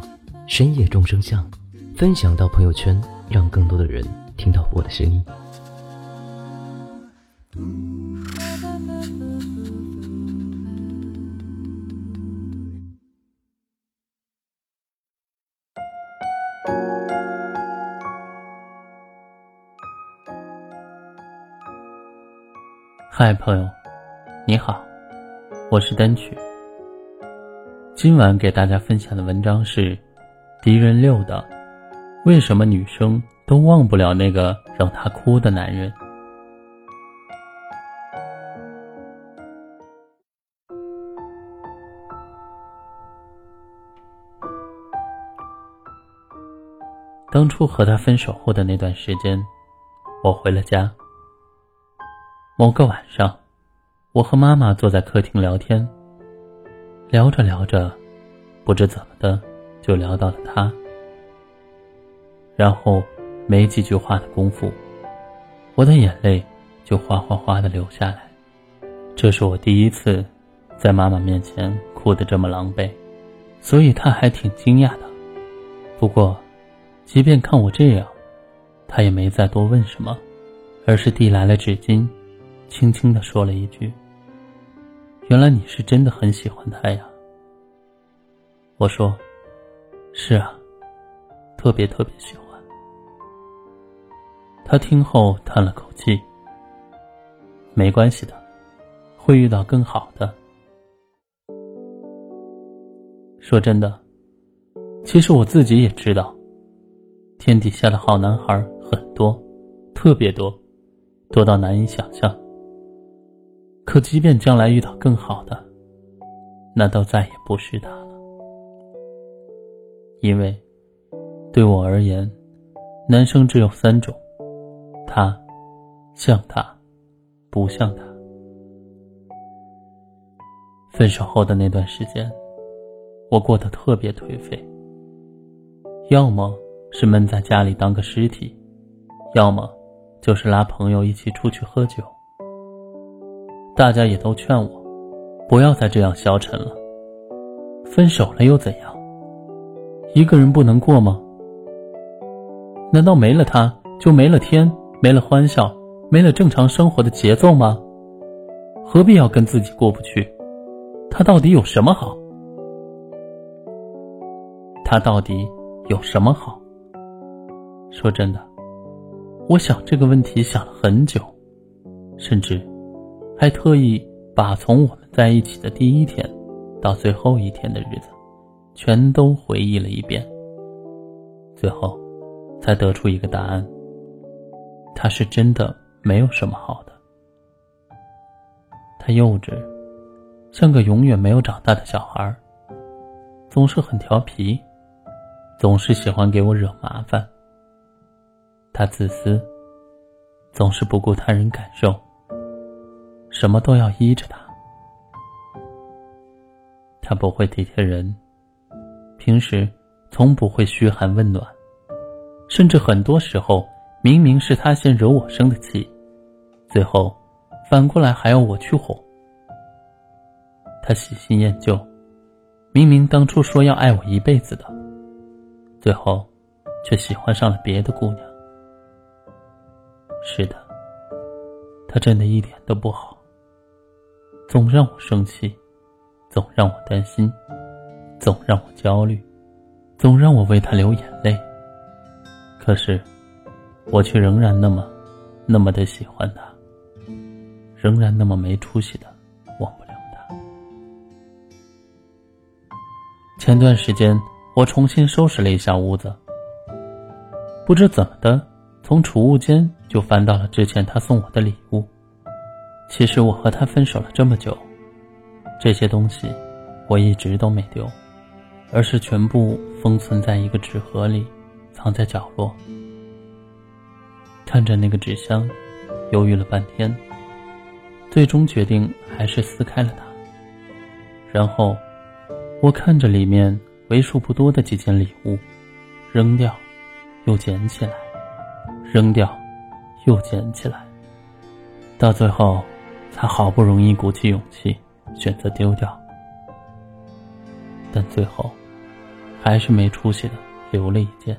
“深夜众生相”，分享到朋友圈，让更多的人听到我的声音。嗨，朋友，你好，我是单曲。今晚给大家分享的文章是《敌人六》的，为什么女生都忘不了那个让她哭的男人？当初和他分手后的那段时间，我回了家。某个晚上，我和妈妈坐在客厅聊天。聊着聊着，不知怎么的就聊到了他，然后没几句话的功夫，我的眼泪就哗哗哗的流下来。这是我第一次在妈妈面前哭得这么狼狈，所以她还挺惊讶的。不过，即便看我这样，她也没再多问什么，而是递来了纸巾，轻轻的说了一句。原来你是真的很喜欢他呀。我说：“是啊，特别特别喜欢。”他听后叹了口气：“没关系的，会遇到更好的。”说真的，其实我自己也知道，天底下的好男孩很多，特别多，多到难以想象。可即便将来遇到更好的，那都再也不是他。因为，对我而言，男生只有三种：他，像他，不像他。分手后的那段时间，我过得特别颓废。要么是闷在家里当个尸体，要么就是拉朋友一起出去喝酒。大家也都劝我，不要再这样消沉了。分手了又怎样？一个人不能过吗？难道没了他就没了天，没了欢笑，没了正常生活的节奏吗？何必要跟自己过不去？他到底有什么好？他到底有什么好？说真的，我想这个问题想了很久，甚至。还特意把从我们在一起的第一天到最后一天的日子，全都回忆了一遍。最后，才得出一个答案：他是真的没有什么好的。他幼稚，像个永远没有长大的小孩总是很调皮，总是喜欢给我惹麻烦。他自私，总是不顾他人感受。什么都要依着他，他不会体贴人，平时从不会嘘寒问暖，甚至很多时候明明是他先惹我生的气，最后反过来还要我去哄。他喜新厌旧，明明当初说要爱我一辈子的，最后却喜欢上了别的姑娘。是的，他真的一点都不好。总让我生气，总让我担心，总让我焦虑，总让我为他流眼泪。可是，我却仍然那么、那么的喜欢他，仍然那么没出息的忘不了他。前段时间，我重新收拾了一下屋子，不知怎么的，从储物间就翻到了之前他送我的礼物。其实我和他分手了这么久，这些东西我一直都没丢，而是全部封存在一个纸盒里，藏在角落。看着那个纸箱，犹豫了半天，最终决定还是撕开了它。然后，我看着里面为数不多的几件礼物，扔掉，又捡起来，扔掉，又捡起来，到最后，才好不容易鼓起勇气选择丢掉。但最后，还是没出息的留了一件。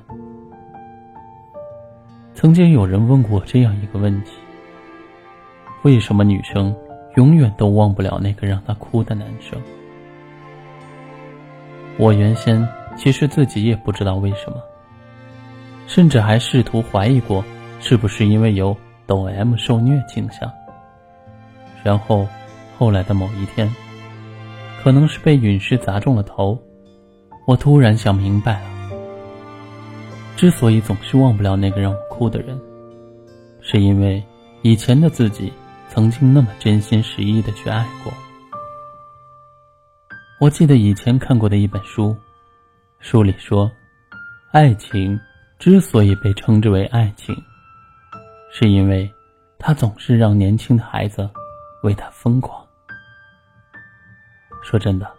曾经有人问过我这样一个问题：为什么女生永远都忘不了那个让她哭的男生？我原先其实自己也不知道为什么，甚至还试图怀疑过是不是因为有抖 M 受虐倾向。然后，后来的某一天，可能是被陨石砸中了头，我突然想明白了。之所以总是忘不了那个让我哭的人，是因为以前的自己曾经那么真心实意的去爱过。我记得以前看过的一本书，书里说，爱情之所以被称之为爱情，是因为它总是让年轻的孩子为它疯狂。说真的，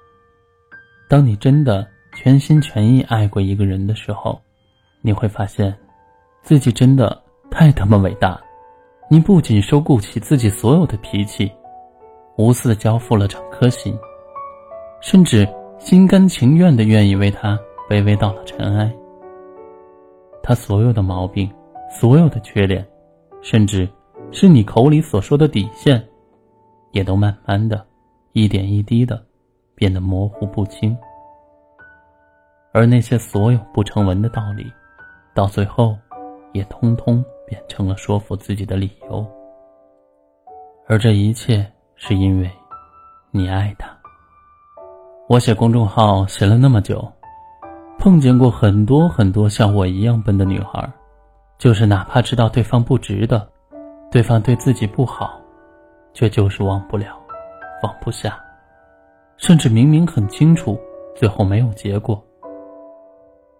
当你真的全心全意爱过一个人的时候，你会发现，自己真的太他妈伟大！你不仅收顾起自己所有的脾气，无私的交付了整颗心，甚至心甘情愿的愿意为他卑微到了尘埃。他所有的毛病，所有的缺点，甚至是你口里所说的底线，也都慢慢的、一点一滴的变得模糊不清。而那些所有不成文的道理。到最后，也通通变成了说服自己的理由。而这一切是因为，你爱他。我写公众号写了那么久，碰见过很多很多像我一样笨的女孩，就是哪怕知道对方不值得，对方对自己不好，却就是忘不了，放不下，甚至明明很清楚，最后没有结果。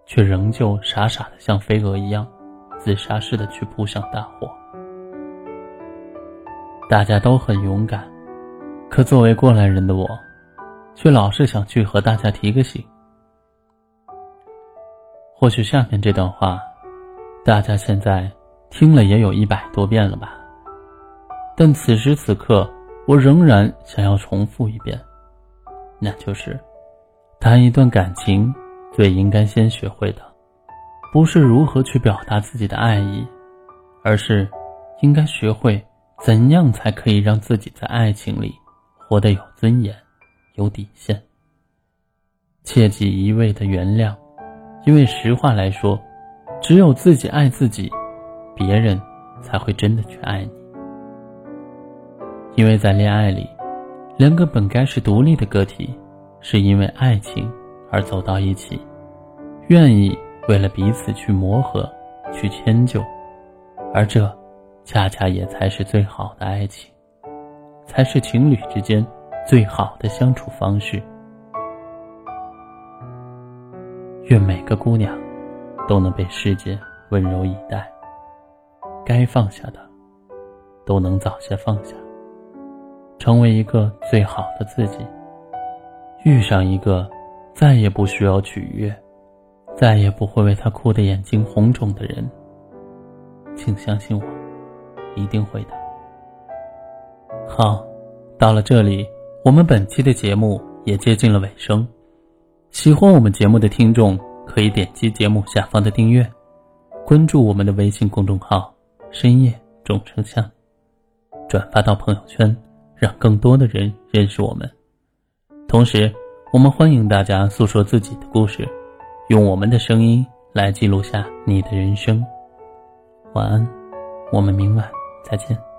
却仍旧傻傻的像飞蛾一样，自杀似的去扑向大火。大家都很勇敢，可作为过来人的我，却老是想去和大家提个醒。或许下面这段话，大家现在听了也有一百多遍了吧？但此时此刻，我仍然想要重复一遍，那就是：谈一段感情。最应该先学会的，不是如何去表达自己的爱意，而是应该学会怎样才可以让自己在爱情里活得有尊严、有底线。切忌一味的原谅，因为实话来说，只有自己爱自己，别人才会真的去爱你。因为在恋爱里，两个本该是独立的个体，是因为爱情。而走到一起，愿意为了彼此去磨合、去迁就，而这，恰恰也才是最好的爱情，才是情侣之间最好的相处方式。愿每个姑娘都能被世界温柔以待，该放下的都能早些放下，成为一个最好的自己，遇上一个。再也不需要取悦，再也不会为他哭得眼睛红肿的人，请相信我，一定会的。好，到了这里，我们本期的节目也接近了尾声。喜欢我们节目的听众可以点击节目下方的订阅，关注我们的微信公众号“深夜众生相”，转发到朋友圈，让更多的人认识我们。同时。我们欢迎大家诉说自己的故事，用我们的声音来记录下你的人生。晚安，我们明晚再见。